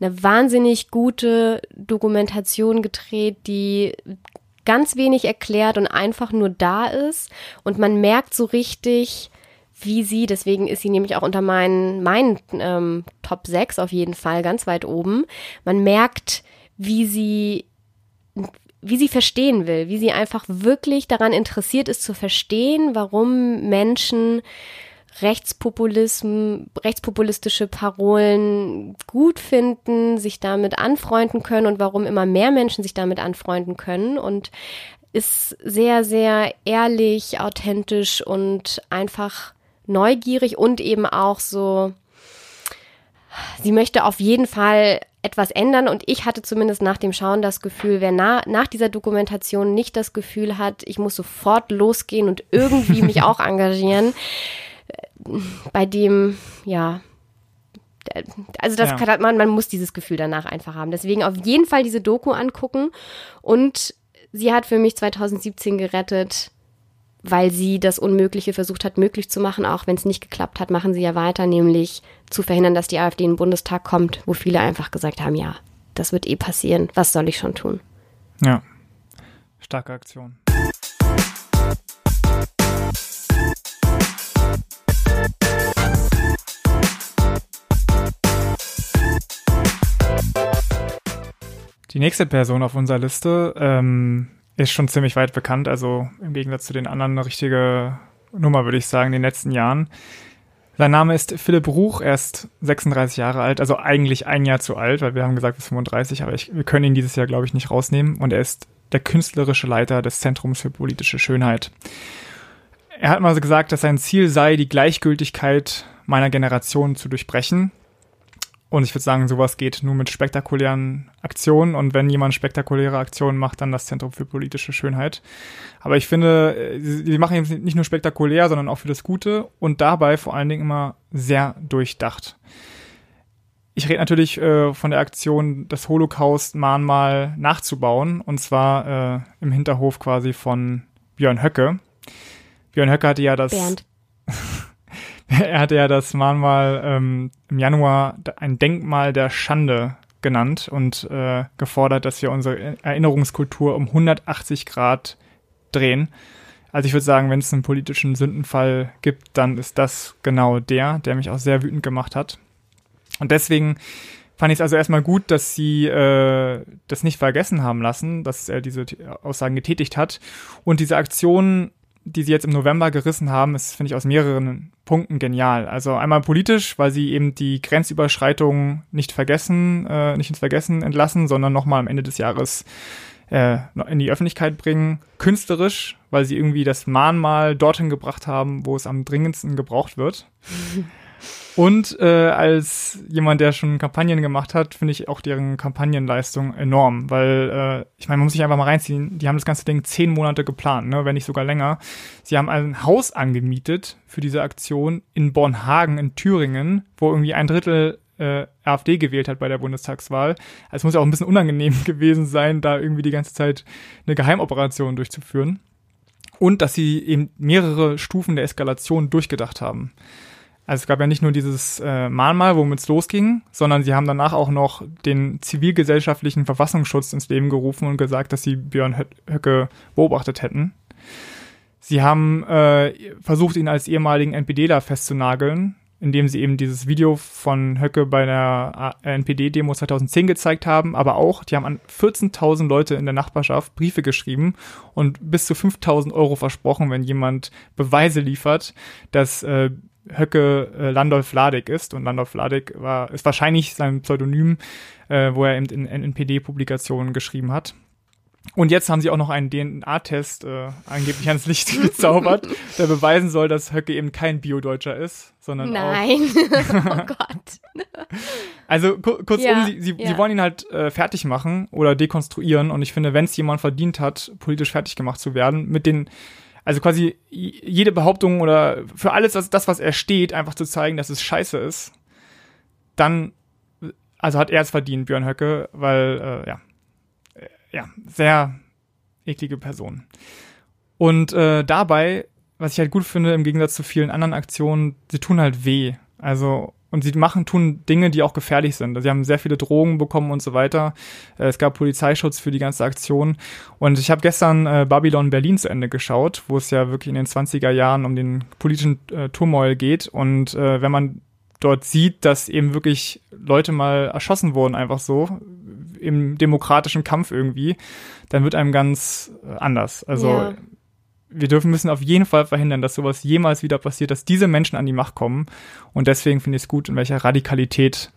eine wahnsinnig gute Dokumentation gedreht, die ganz wenig erklärt und einfach nur da ist. Und man merkt so richtig, wie sie, deswegen ist sie nämlich auch unter meinen, meinen ähm, Top 6 auf jeden Fall ganz weit oben. Man merkt, wie sie, wie sie verstehen will, wie sie einfach wirklich daran interessiert ist zu verstehen, warum Menschen Rechtspopulism, rechtspopulistische Parolen gut finden, sich damit anfreunden können und warum immer mehr Menschen sich damit anfreunden können und ist sehr, sehr ehrlich, authentisch und einfach neugierig und eben auch so, sie möchte auf jeden Fall etwas ändern und ich hatte zumindest nach dem Schauen das Gefühl, wer na, nach dieser Dokumentation nicht das Gefühl hat, ich muss sofort losgehen und irgendwie mich auch engagieren, bei dem, ja, also das Ja. kann man, man muss dieses Gefühl danach einfach haben. Deswegen auf jeden Fall diese Doku angucken und sie hat für mich 2017 gerettet, weil sie das Unmögliche versucht hat, möglich zu machen, auch wenn es nicht geklappt hat, machen sie ja weiter, nämlich zu verhindern, dass die AfD in den Bundestag kommt, wo viele einfach gesagt haben, ja, das wird eh passieren, was soll ich schon tun? Ja. Starke Aktion. Die nächste Person auf unserer Liste ähm, ist schon ziemlich weit bekannt, also im Gegensatz zu den anderen eine richtige Nummer, würde ich sagen, in den letzten Jahren. Sein Name ist Philipp Ruch, er ist 36 Jahre alt, also eigentlich ein Jahr zu alt, weil wir haben gesagt, er ist 35, aber ich, wir können ihn dieses Jahr, glaube ich, nicht rausnehmen. Und er ist der künstlerische Leiter des Zentrums für politische Schönheit. Er hat mal gesagt, dass sein Ziel sei, die Gleichgültigkeit meiner Generation zu durchbrechen. Und ich würde sagen, sowas geht nur mit spektakulären Aktionen. Und wenn jemand spektakuläre Aktionen macht, dann das Zentrum für politische Schönheit. Aber ich finde, äh, sie machen jetzt nicht nur spektakulär, sondern auch für das Gute und dabei vor allen Dingen immer sehr durchdacht. Ich rede natürlich äh, von der Aktion, das Holocaust-Mahnmal nachzubauen. Und zwar äh, im Hinterhof quasi von Björn Höcke. Björn Höcke hatte ja das Bernd. er hatte ja das Mahnmal ähm, im Januar ein Denkmal der Schande genannt und äh, gefordert, dass wir unsere Erinnerungskultur um 180 Grad drehen. Also ich würde sagen, wenn es einen politischen Sündenfall gibt, dann ist das genau der, der mich auch sehr wütend gemacht hat. Und deswegen fand ich es also erstmal gut, dass sie äh, das nicht vergessen haben lassen, dass er diese Aussagen getätigt hat. Und diese Aktion die sie jetzt im November gerissen haben, ist, finde ich, aus mehreren Punkten genial. Also einmal politisch, weil sie eben die Grenzüberschreitungen nicht vergessen, äh, nicht ins Vergessen entlassen, sondern nochmal am Ende des Jahres äh, in die Öffentlichkeit bringen. Künstlerisch, weil sie irgendwie das Mahnmal dorthin gebracht haben, wo es am dringendsten gebraucht wird. Und äh, als jemand, der schon Kampagnen gemacht hat, finde ich auch deren Kampagnenleistung enorm, weil äh, ich meine, man muss sich einfach mal reinziehen. Die haben das ganze Ding zehn Monate geplant, ne, wenn nicht sogar länger. Sie haben ein Haus angemietet für diese Aktion in Bornhagen in Thüringen, wo irgendwie ein Drittel äh, AfD gewählt hat bei der Bundestagswahl. Also es muss ja auch ein bisschen unangenehm gewesen sein, da irgendwie die ganze Zeit eine Geheimoperation durchzuführen. Und dass sie eben mehrere Stufen der Eskalation durchgedacht haben. Also es gab ja nicht nur dieses äh, Mahnmal, womit es losging, sondern sie haben danach auch noch den zivilgesellschaftlichen Verfassungsschutz ins Leben gerufen und gesagt, dass sie Björn Höcke beobachtet hätten. Sie haben äh, versucht, ihn als ehemaligen NPDler festzunageln, indem sie eben dieses Video von Höcke bei der äh, NPD-Demo 2010 gezeigt haben, aber auch, die haben an 14.000 Leute in der Nachbarschaft Briefe geschrieben und bis zu 5.000 Euro versprochen, wenn jemand Beweise liefert, dass äh, Höcke äh, Landolf Ladig ist. Und Landolf Ladig war, ist wahrscheinlich sein Pseudonym, äh, wo er eben in, in NPD-Publikationen geschrieben hat. Und jetzt haben sie auch noch einen DNA-Test äh, angeblich ans Licht gezaubert, der beweisen soll, dass Höcke eben kein Bio-Deutscher ist, sondern Nein. oh Gott. Also ku kurzum, ja, sie, sie, ja. sie wollen ihn halt äh, fertig machen oder dekonstruieren. Und ich finde, wenn es jemand verdient hat, politisch fertig gemacht zu werden, mit den also quasi jede Behauptung oder für alles, was, das, was er steht, einfach zu zeigen, dass es scheiße ist, dann, also hat er es verdient, Björn Höcke, weil, äh, ja, äh, ja, sehr eklige Person. Und äh, dabei, was ich halt gut finde, im Gegensatz zu vielen anderen Aktionen, sie tun halt weh. Also und sie machen, tun Dinge, die auch gefährlich sind. Sie haben sehr viele Drogen bekommen und so weiter. Äh, es gab Polizeischutz für die ganze Aktion. Und ich habe gestern äh, Babylon Berlin zu Ende geschaut, wo es ja wirklich in den 20er Jahren um den politischen äh, Turmoil geht. Und äh, wenn man dort sieht, dass eben wirklich Leute mal erschossen wurden, einfach so, im demokratischen Kampf irgendwie, dann wird einem ganz äh, anders. Also ja wir dürfen müssen auf jeden Fall verhindern, dass sowas jemals wieder passiert, dass diese Menschen an die Macht kommen. Und deswegen finde ich es gut, in welcher Radikalität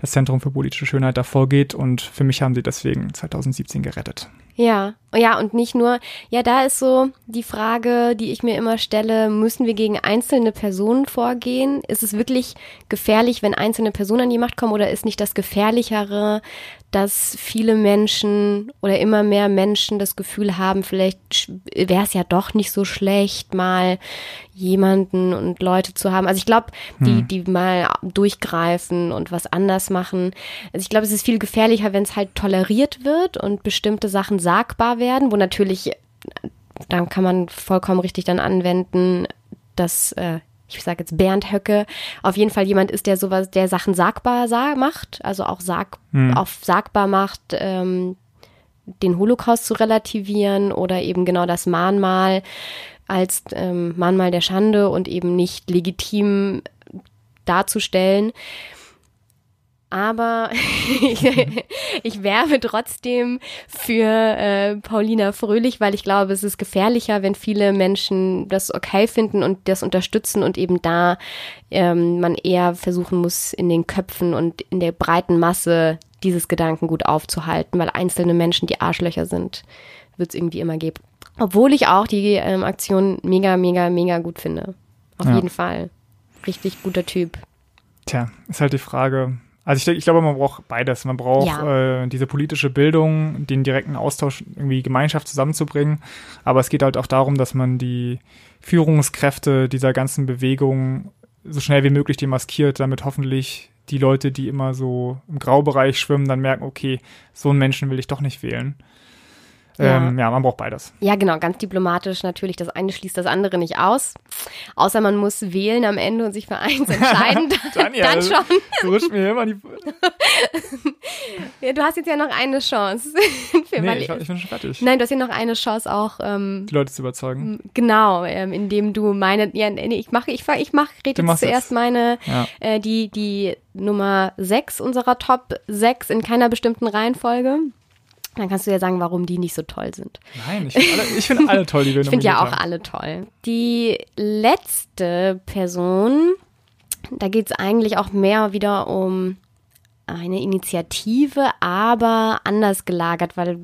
das Zentrum für politische Schönheit da vorgeht. Und für mich haben sie deswegen 2017 gerettet. Ja, ja, und nicht nur, ja, da ist so die Frage, die ich mir immer stelle, müssen wir gegen einzelne Personen vorgehen? Ist es wirklich gefährlich, wenn einzelne Personen an die Macht kommen oder ist nicht das Gefährlichere, dass viele Menschen oder immer mehr Menschen das Gefühl haben, vielleicht wäre es ja doch nicht so schlecht, mal jemanden und Leute zu haben. Also ich glaube, die, hm. die mal durchgreifen und was anders machen. Also ich glaube, es ist viel gefährlicher, wenn es halt toleriert wird und bestimmte Sachen sagbar werden, wo natürlich, dann kann man vollkommen richtig dann anwenden, dass äh, ich sage jetzt Bernd Höcke, auf jeden Fall jemand ist, der sowas, der Sachen sagbar sag, macht, also auch sag, hm. auf sagbar macht, ähm, den Holocaust zu relativieren oder eben genau das Mahnmal als ähm, Mahnmal der Schande und eben nicht legitim darzustellen. Aber ich werbe trotzdem für äh, Paulina Fröhlich, weil ich glaube, es ist gefährlicher, wenn viele Menschen das okay finden und das unterstützen und eben da ähm, man eher versuchen muss, in den Köpfen und in der breiten Masse dieses Gedankengut aufzuhalten, weil einzelne Menschen die Arschlöcher sind, wird es irgendwie immer geben. Obwohl ich auch die ähm, Aktion mega, mega, mega gut finde. Auf ja. jeden Fall. Richtig guter Typ. Tja, ist halt die Frage, also ich, denke, ich glaube, man braucht beides. Man braucht ja. äh, diese politische Bildung, den direkten Austausch, irgendwie Gemeinschaft zusammenzubringen. Aber es geht halt auch darum, dass man die Führungskräfte dieser ganzen Bewegung so schnell wie möglich demaskiert, damit hoffentlich die Leute, die immer so im Graubereich schwimmen, dann merken, okay, so einen Menschen will ich doch nicht wählen. Ähm, ja. man braucht beides. Ja, genau, ganz diplomatisch natürlich. Das eine schließt das andere nicht aus. Außer man muss wählen am Ende und sich für eins entscheiden. dann, ja, dann schon. Du rutscht mir immer die. ja, du hast jetzt ja noch eine Chance. für nee, ich, ich, bin schon fertig. Nein, du hast ja noch eine Chance auch. Ähm, die Leute zu überzeugen. Genau, ähm, indem du meine. Ja, nee, ich mache, ich, ich mach, rede jetzt zuerst meine, ja. äh, die, die Nummer 6 unserer Top 6 in keiner bestimmten Reihenfolge. Dann kannst du ja sagen, warum die nicht so toll sind. Nein, ich finde alle, find alle toll, die wir Ich finde ja auch haben. alle toll. Die letzte Person, da geht es eigentlich auch mehr wieder um eine Initiative, aber anders gelagert, weil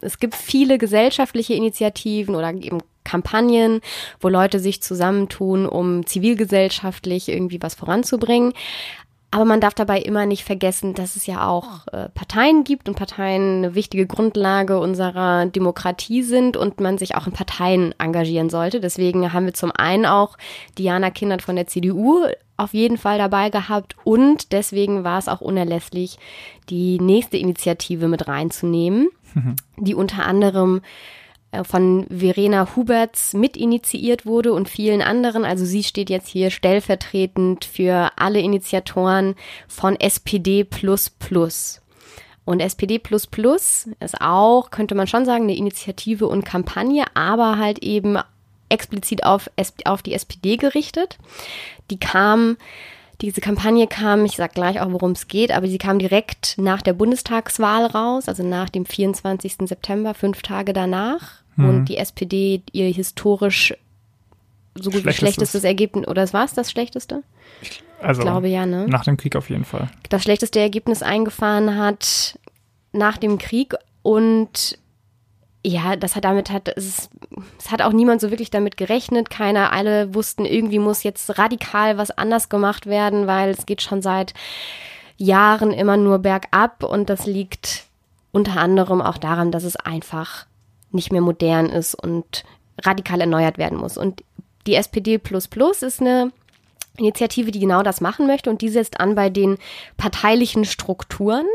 es gibt viele gesellschaftliche Initiativen oder eben Kampagnen, wo Leute sich zusammentun, um zivilgesellschaftlich irgendwie was voranzubringen. Aber man darf dabei immer nicht vergessen, dass es ja auch äh, Parteien gibt und Parteien eine wichtige Grundlage unserer Demokratie sind und man sich auch in Parteien engagieren sollte. Deswegen haben wir zum einen auch Diana Kindert von der CDU auf jeden Fall dabei gehabt und deswegen war es auch unerlässlich, die nächste Initiative mit reinzunehmen, mhm. die unter anderem von Verena Huberts mitinitiiert wurde und vielen anderen. Also sie steht jetzt hier stellvertretend für alle Initiatoren von SPD Und SPD ist auch, könnte man schon sagen, eine Initiative und Kampagne, aber halt eben explizit auf, auf die SPD gerichtet. Die kam diese Kampagne kam, ich sag gleich auch, worum es geht, aber sie kam direkt nach der Bundestagswahl raus, also nach dem 24. September, fünf Tage danach. Mhm. Und die SPD ihr historisch so gut wie schlechtestes Ergebnis, oder war es das schlechteste? Ich, also ich glaube ja, ne? Nach dem Krieg auf jeden Fall. Das schlechteste Ergebnis eingefahren hat nach dem Krieg und ja, das hat damit hat es, es hat auch niemand so wirklich damit gerechnet. Keiner, alle wussten, irgendwie muss jetzt radikal was anders gemacht werden, weil es geht schon seit Jahren immer nur bergab und das liegt unter anderem auch daran, dass es einfach nicht mehr modern ist und radikal erneuert werden muss. Und die SPD ist eine Initiative, die genau das machen möchte und die setzt an bei den parteilichen Strukturen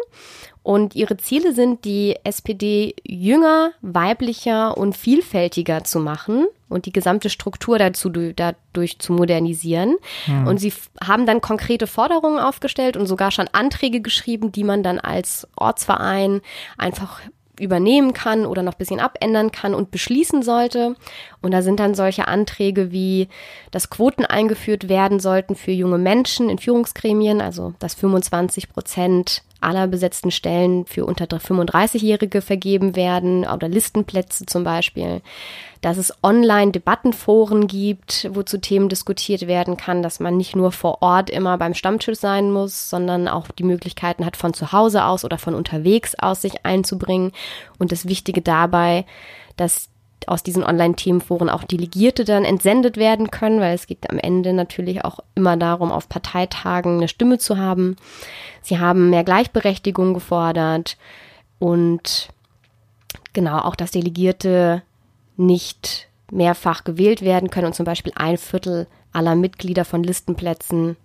und ihre Ziele sind, die SPD jünger, weiblicher und vielfältiger zu machen und die gesamte Struktur dazu dadurch zu modernisieren. Mhm. Und sie haben dann konkrete Forderungen aufgestellt und sogar schon Anträge geschrieben, die man dann als Ortsverein einfach übernehmen kann oder noch bisschen abändern kann und beschließen sollte. Und da sind dann solche Anträge wie, dass Quoten eingeführt werden sollten für junge Menschen in Führungsgremien, also dass 25 Prozent aller besetzten Stellen für unter 35-Jährige vergeben werden oder Listenplätze zum Beispiel, dass es Online-Debattenforen gibt, wo zu Themen diskutiert werden kann, dass man nicht nur vor Ort immer beim Stammtisch sein muss, sondern auch die Möglichkeiten hat, von zu Hause aus oder von unterwegs aus sich einzubringen. Und das Wichtige dabei, dass aus diesen Online-Themenforen auch Delegierte dann entsendet werden können, weil es geht am Ende natürlich auch immer darum, auf Parteitagen eine Stimme zu haben. Sie haben mehr Gleichberechtigung gefordert und genau auch, dass Delegierte nicht mehrfach gewählt werden können und zum Beispiel ein Viertel aller Mitglieder von Listenplätzen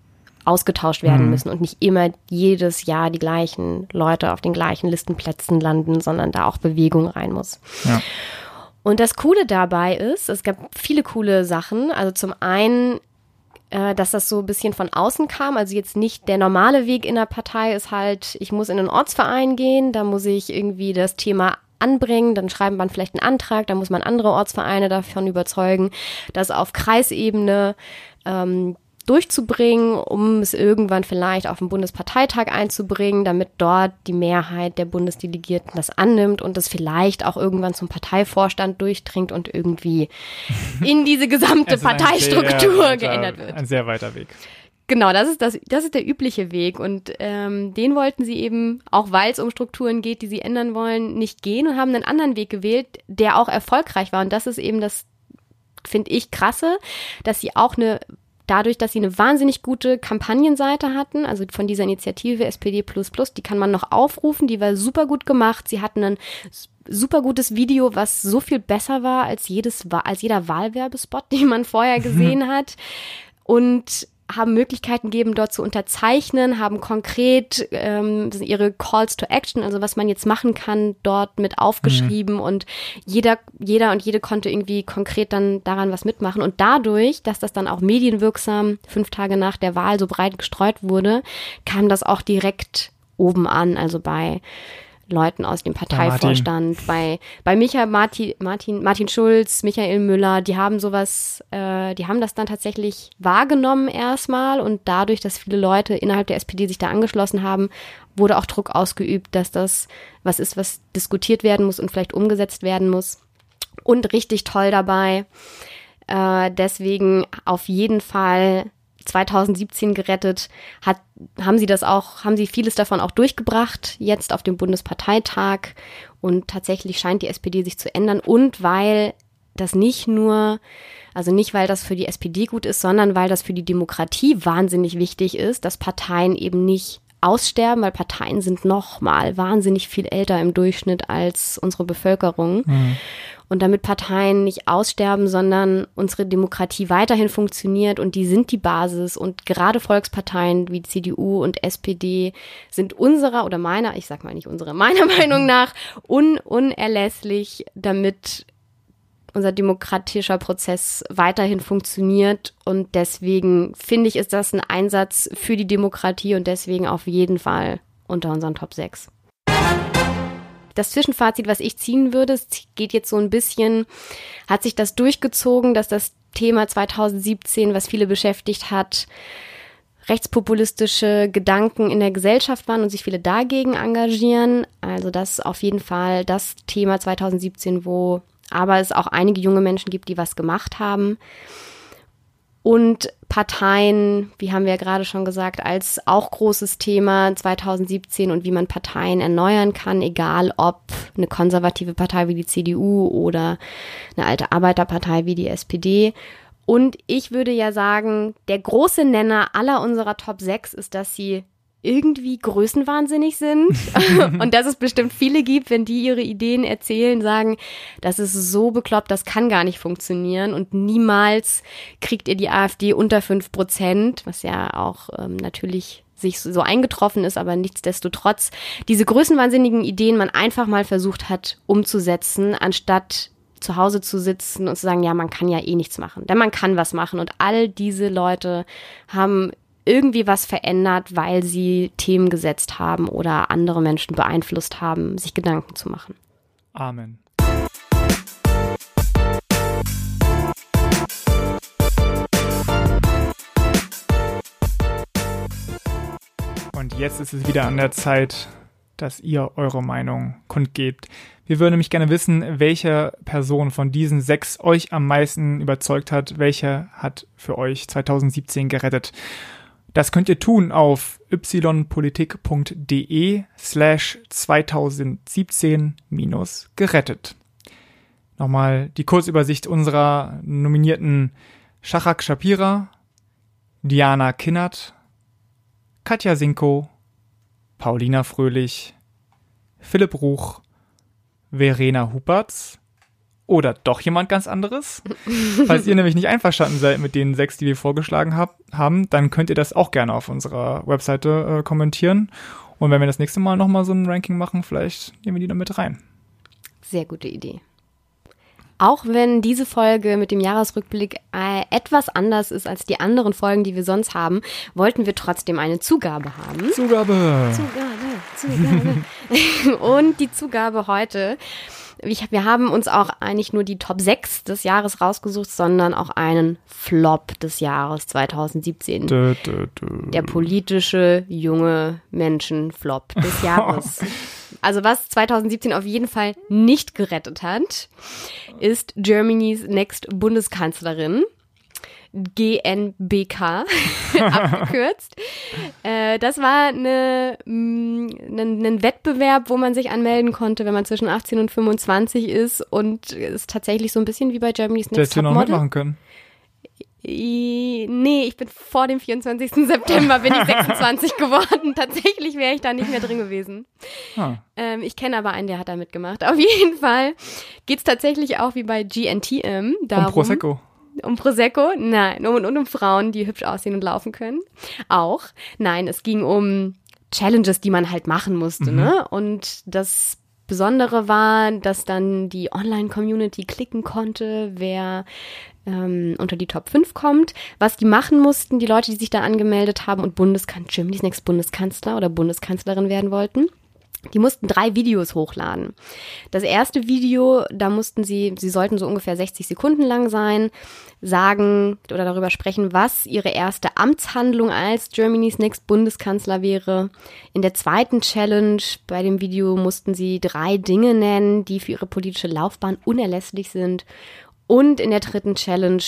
ausgetauscht werden mhm. müssen und nicht immer jedes Jahr die gleichen Leute auf den gleichen Listenplätzen landen, sondern da auch Bewegung rein muss. Ja. Und das Coole dabei ist, es gab viele coole Sachen. Also zum einen, äh, dass das so ein bisschen von außen kam. Also jetzt nicht der normale Weg in der Partei ist halt, ich muss in einen Ortsverein gehen, da muss ich irgendwie das Thema anbringen, dann schreibt man vielleicht einen Antrag, da muss man andere Ortsvereine davon überzeugen, dass auf Kreisebene ähm, durchzubringen, um es irgendwann vielleicht auf den Bundesparteitag einzubringen, damit dort die Mehrheit der Bundesdelegierten das annimmt und das vielleicht auch irgendwann zum Parteivorstand durchdringt und irgendwie in diese gesamte Parteistruktur weiter, geändert wird. Ein sehr weiter Weg. Genau, das ist das, das ist der übliche Weg und ähm, den wollten sie eben, auch weil es um Strukturen geht, die sie ändern wollen, nicht gehen und haben einen anderen Weg gewählt, der auch erfolgreich war und das ist eben das finde ich krasse, dass sie auch eine dadurch, dass sie eine wahnsinnig gute Kampagnenseite hatten, also von dieser Initiative SPD die kann man noch aufrufen, die war super gut gemacht. Sie hatten ein super gutes Video, was so viel besser war als jedes, als jeder Wahlwerbespot, den man vorher gesehen hat. Und haben Möglichkeiten gegeben, dort zu unterzeichnen, haben konkret ähm, ihre Calls to Action, also was man jetzt machen kann, dort mit aufgeschrieben mhm. und jeder, jeder und jede konnte irgendwie konkret dann daran was mitmachen. Und dadurch, dass das dann auch medienwirksam fünf Tage nach der Wahl so breit gestreut wurde, kam das auch direkt oben an, also bei Leuten aus dem Parteivorstand, bei, bei Michael Martin, Martin, Martin Schulz, Michael Müller, die haben sowas, äh, die haben das dann tatsächlich wahrgenommen erstmal und dadurch, dass viele Leute innerhalb der SPD sich da angeschlossen haben, wurde auch Druck ausgeübt, dass das was ist, was diskutiert werden muss und vielleicht umgesetzt werden muss. Und richtig toll dabei. Äh, deswegen auf jeden Fall 2017 gerettet, hat, haben sie das auch, haben sie vieles davon auch durchgebracht, jetzt auf dem Bundesparteitag. Und tatsächlich scheint die SPD sich zu ändern. Und weil das nicht nur, also nicht weil das für die SPD gut ist, sondern weil das für die Demokratie wahnsinnig wichtig ist, dass Parteien eben nicht aussterben, weil Parteien sind noch mal wahnsinnig viel älter im Durchschnitt als unsere Bevölkerung. Mhm. Und damit Parteien nicht aussterben, sondern unsere Demokratie weiterhin funktioniert und die sind die Basis und gerade Volksparteien wie CDU und SPD sind unserer oder meiner, ich sag mal nicht unsere, meiner Meinung nach un unerlässlich, damit unser demokratischer Prozess weiterhin funktioniert. Und deswegen finde ich, ist das ein Einsatz für die Demokratie und deswegen auf jeden Fall unter unseren Top 6. Das Zwischenfazit, was ich ziehen würde, geht jetzt so ein bisschen, hat sich das durchgezogen, dass das Thema 2017, was viele beschäftigt hat, rechtspopulistische Gedanken in der Gesellschaft waren und sich viele dagegen engagieren. Also das ist auf jeden Fall das Thema 2017, wo aber es auch einige junge Menschen gibt, die was gemacht haben. Und Parteien, wie haben wir ja gerade schon gesagt, als auch großes Thema 2017 und wie man Parteien erneuern kann, egal ob eine konservative Partei wie die CDU oder eine alte Arbeiterpartei wie die SPD. Und ich würde ja sagen, der große Nenner aller unserer Top 6 ist, dass sie irgendwie größenwahnsinnig sind und dass es bestimmt viele gibt, wenn die ihre Ideen erzählen, sagen, das ist so bekloppt, das kann gar nicht funktionieren und niemals kriegt ihr die AfD unter fünf Prozent, was ja auch ähm, natürlich sich so eingetroffen ist, aber nichtsdestotrotz diese größenwahnsinnigen Ideen man einfach mal versucht hat umzusetzen, anstatt zu Hause zu sitzen und zu sagen, ja, man kann ja eh nichts machen. Denn man kann was machen. Und all diese Leute haben irgendwie was verändert, weil sie Themen gesetzt haben oder andere Menschen beeinflusst haben, sich Gedanken zu machen. Amen. Und jetzt ist es wieder an der Zeit, dass ihr eure Meinung kundgebt. Wir würden nämlich gerne wissen, welche Person von diesen sechs euch am meisten überzeugt hat, welche hat für euch 2017 gerettet. Das könnt ihr tun auf ypolitik.de slash 2017 minus gerettet. Nochmal die Kurzübersicht unserer nominierten Shachak Shapira, Diana Kinnert, Katja Sinko, Paulina Fröhlich, Philipp Ruch, Verena Hupertz, oder doch jemand ganz anderes. Falls ihr nämlich nicht einverstanden seid mit den sechs, die wir vorgeschlagen hab, haben, dann könnt ihr das auch gerne auf unserer Webseite äh, kommentieren. Und wenn wir das nächste Mal nochmal so ein Ranking machen, vielleicht nehmen wir die dann mit rein. Sehr gute Idee. Auch wenn diese Folge mit dem Jahresrückblick äh, etwas anders ist als die anderen Folgen, die wir sonst haben, wollten wir trotzdem eine Zugabe haben. Zugabe. Zugabe, Zugabe. Und die Zugabe heute ich, wir haben uns auch eigentlich nur die Top 6 des Jahres rausgesucht, sondern auch einen Flop des Jahres 2017. Dö, dö, dö. Der politische junge Menschen-Flop des Jahres. also was 2017 auf jeden Fall nicht gerettet hat, ist Germany's Next Bundeskanzlerin. GNBK abgekürzt. Äh, das war eine, ein, mm, ein Wettbewerb, wo man sich anmelden konnte, wenn man zwischen 18 und 25 ist und ist tatsächlich so ein bisschen wie bei Germany's Next Top Model. noch mitmachen können. Nee, ich bin vor dem 24. September bin ich 26 geworden. Tatsächlich wäre ich da nicht mehr drin gewesen. Ah. Ähm, ich kenne aber einen, der hat da mitgemacht. Auf jeden Fall geht es tatsächlich auch wie bei GNTM darum. Um Prosecco. Um Prosecco? Nein. Um, und um Frauen, die hübsch aussehen und laufen können? Auch. Nein, es ging um Challenges, die man halt machen musste, mhm. ne? Und das Besondere war, dass dann die Online-Community klicken konnte, wer ähm, unter die Top 5 kommt. Was die machen mussten, die Leute, die sich da angemeldet haben und Bundeskanzler, Germany's Next Bundeskanzler oder Bundeskanzlerin werden wollten. Die mussten drei Videos hochladen. Das erste Video, da mussten sie, sie sollten so ungefähr 60 Sekunden lang sein, sagen oder darüber sprechen, was ihre erste Amtshandlung als Germany's Next Bundeskanzler wäre. In der zweiten Challenge bei dem Video mussten sie drei Dinge nennen, die für ihre politische Laufbahn unerlässlich sind. Und in der dritten Challenge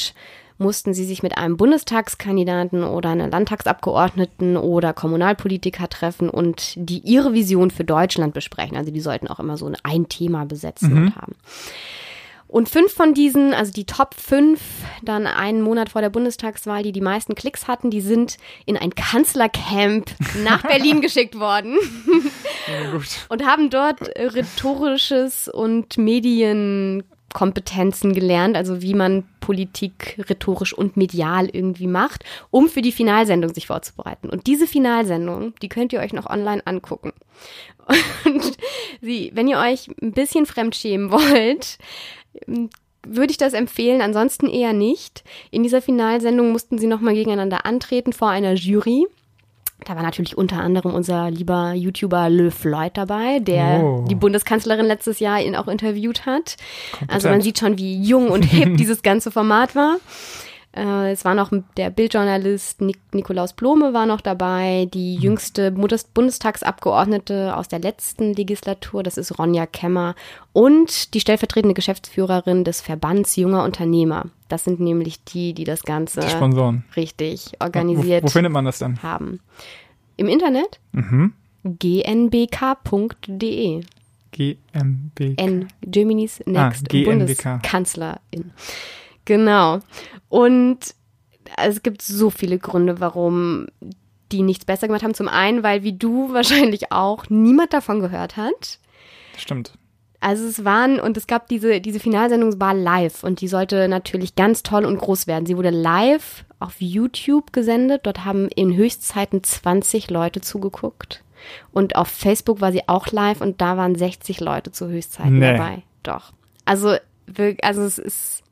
mussten sie sich mit einem Bundestagskandidaten oder einer Landtagsabgeordneten oder Kommunalpolitiker treffen und die ihre Vision für Deutschland besprechen. Also die sollten auch immer so ein Thema besetzen mhm. und haben. Und fünf von diesen, also die Top fünf, dann einen Monat vor der Bundestagswahl, die die meisten Klicks hatten, die sind in ein Kanzlercamp nach Berlin geschickt worden ja, und haben dort rhetorisches und Medien Kompetenzen gelernt, also wie man Politik rhetorisch und medial irgendwie macht, um für die Finalsendung sich vorzubereiten. Und diese Finalsendung, die könnt ihr euch noch online angucken. Und sie, wenn ihr euch ein bisschen fremdschämen wollt, würde ich das empfehlen, ansonsten eher nicht. In dieser Finalsendung mussten sie nochmal gegeneinander antreten vor einer Jury. Da war natürlich unter anderem unser lieber YouTuber Le Floyd dabei, der Oh. die Bundeskanzlerin letztes Jahr ihn auch interviewt hat. Kompetent. Also man sieht schon, wie jung und hip dieses ganze Format war. Äh, es war noch der Bildjournalist Nik Nikolaus Blome war noch dabei, die jüngste Bundes Bundestagsabgeordnete aus der letzten Legislatur, das ist Ronja Kemmer, und die stellvertretende Geschäftsführerin des Verbands junger Unternehmer. Das sind nämlich die, die das Ganze Die Sponsoren. richtig organisiert Wo, wo findet man das denn? haben. Im Internet Mhm. gnbk.de. GmbK. N, Germany's Next Ah, GNBK. Bundeskanzlerin. Genau. Und es gibt so viele Gründe, warum die nichts besser gemacht haben. Zum einen, weil wie du wahrscheinlich auch niemand davon gehört hat. Stimmt. Also es waren, und es gab diese, diese Finalsendung war live und die sollte natürlich ganz toll und groß werden. Sie wurde live auf YouTube gesendet. Dort haben in Höchstzeiten 20 Leute zugeguckt. Und auf Facebook war sie auch live und da waren 60 Leute zu Höchstzeiten Nee. dabei. Doch. Also, also es ist.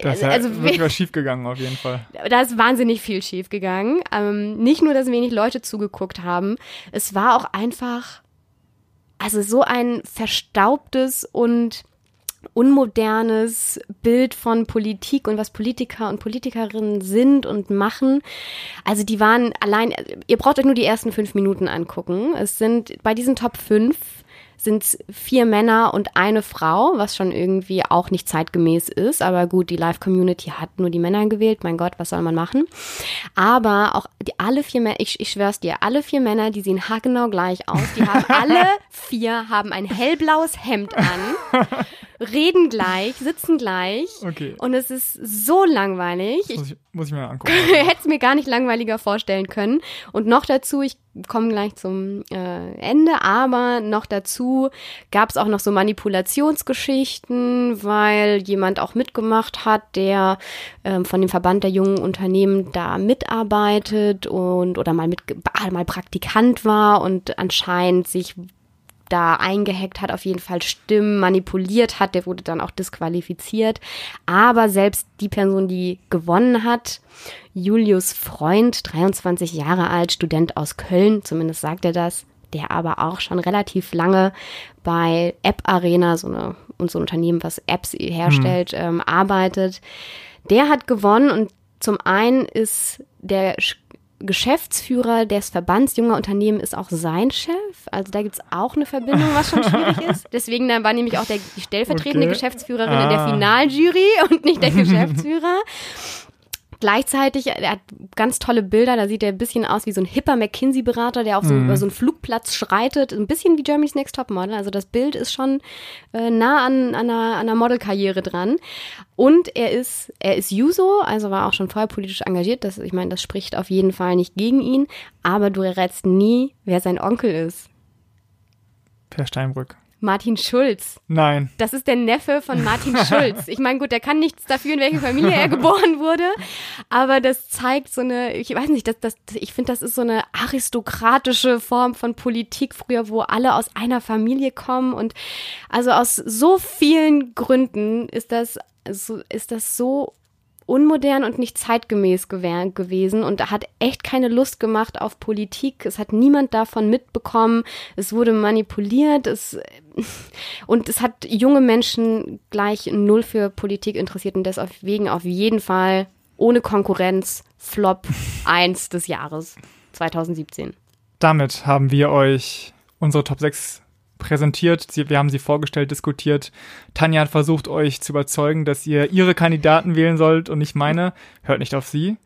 Da ist ja also wirklich was schiefgegangen auf jeden Fall. da ist wahnsinnig viel schief gegangen. Ähm, nicht nur, dass wenig Leute zugeguckt haben, es war auch einfach, also so ein verstaubtes und unmodernes Bild von Politik und was Politiker und Politikerinnen sind und machen. Also die waren allein, ihr braucht euch nur die ersten fünf Minuten angucken. Es sind bei diesen Top 5 sind es vier Männer und eine Frau, was schon irgendwie auch nicht zeitgemäß ist. Aber gut, die Live-Community hat nur die Männer gewählt. Mein Gott, was soll man machen? Aber auch die, alle vier Männer, ich, ich schwör's dir, alle vier Männer, die sehen haargenau gleich aus. Die haben alle vier haben ein hellblaues Hemd an, reden gleich, sitzen gleich. Okay. Und es ist so langweilig. Ich Muss ich, muss ich mir angucken. hätte es mir gar nicht langweiliger vorstellen können. Und noch dazu, ich komme gleich zum äh, Ende, aber noch dazu gab es auch noch so Manipulationsgeschichten, weil jemand auch mitgemacht hat, der ähm, von dem Verband der jungen Unternehmen da mitarbeitet und oder mal mit mal Praktikant war und anscheinend sich da eingehackt hat, auf jeden Fall Stimmen manipuliert hat, der wurde dann auch disqualifiziert. Aber selbst die Person, die gewonnen hat, Julius Freund, 23 Jahre alt, Student aus Köln, zumindest sagt er das, der aber auch schon relativ lange bei App Arena, so eine, und so ein Unternehmen, was Apps herstellt, ähm, arbeitet. Der hat gewonnen und zum einen ist der Geschäftsführer des Verbands junger Unternehmen ist auch sein Chef. Also da gibt's auch eine Verbindung, was schon schwierig ist. Deswegen dann war nämlich auch der, die stellvertretende Okay. Geschäftsführerin in der Ah. Finaljury und nicht der Geschäftsführer. Gleichzeitig, er hat ganz tolle Bilder, da sieht er ein bisschen aus wie so ein hipper McKinsey-Berater, der auf so, über so einen Flugplatz schreitet, ein bisschen wie Germany's Next Topmodel. Also das Bild ist schon äh, nah an, an einer, an einer Modelkarriere dran. Und er ist, er ist Juso, also war auch schon vorher politisch engagiert. Das, ich meine, das spricht auf jeden Fall nicht gegen ihn. Aber du errätst nie, wer sein Onkel ist. Per Steinbrück. Martin Schulz. Nein. Das ist der Neffe von Martin Schulz. Ich meine, gut, der kann nichts dafür, in welche Familie er geboren wurde, aber das zeigt so eine, ich weiß nicht, das, das, ich finde, das ist so eine aristokratische Form von Politik früher, wo alle aus einer Familie kommen und also aus so vielen Gründen ist das, so, ist das so unmodern und nicht zeitgemäß gewesen und hat echt keine Lust gemacht auf Politik. Es hat niemand davon mitbekommen. Es wurde manipuliert. Es, und es hat junge Menschen gleich null für Politik interessiert und deswegen auf jeden Fall ohne Konkurrenz Flop 1 des Jahres 2017. Damit haben wir euch unsere Top 6 präsentiert. Sie, wir haben sie vorgestellt, diskutiert. Tanja hat versucht, euch zu überzeugen, dass ihr ihre Kandidaten wählen sollt und nicht meine. Hört nicht auf sie.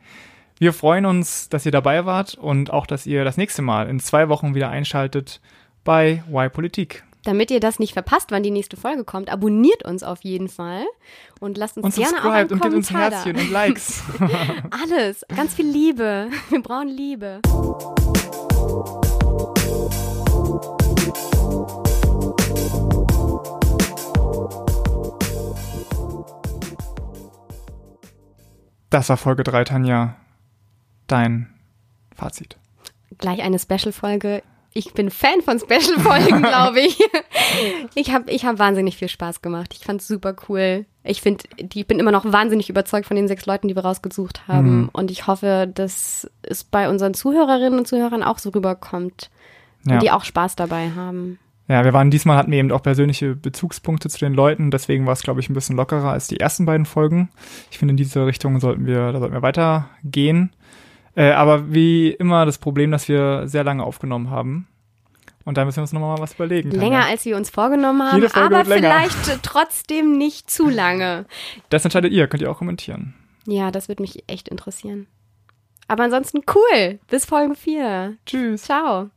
Wir freuen uns, dass ihr dabei wart und auch, dass ihr das nächste Mal in zwei Wochen wieder einschaltet bei Y Politik. Damit ihr das nicht verpasst, wann die nächste Folge kommt, abonniert uns auf jeden Fall und lasst uns Und gerne auch einen und gebt uns Kommentar Herzchen da. und Likes. Alles, ganz viel Liebe. Wir brauchen Liebe. Das war Folge 3, Tanja. Dein Fazit. Gleich eine Special-Folge. Ich bin Fan von Special-Folgen, glaube ich. Ich habe ich hab wahnsinnig viel Spaß gemacht. Ich fand's super cool. Ich finde, ich bin immer noch wahnsinnig überzeugt von den sechs Leuten, die wir rausgesucht haben. Mhm. Und ich hoffe, dass es bei unseren Zuhörerinnen und Zuhörern auch so rüberkommt. Ja. Und die auch Spaß dabei haben. Ja, wir waren diesmal hatten wir eben auch persönliche Bezugspunkte zu den Leuten, deswegen war es, glaube ich, ein bisschen lockerer als die ersten beiden Folgen. Ich finde, in diese Richtung sollten wir, da sollten wir weitergehen. Äh, aber wie immer das Problem, dass wir sehr lange aufgenommen haben. Und da müssen wir uns nochmal was überlegen. Länger Tanja. als wir uns vorgenommen haben, aber vielleicht trotzdem nicht zu lange. Das entscheidet ihr, könnt ihr auch kommentieren. Ja, das würde mich echt interessieren. Aber ansonsten cool. Bis Folge 4. Tschüss. Ciao.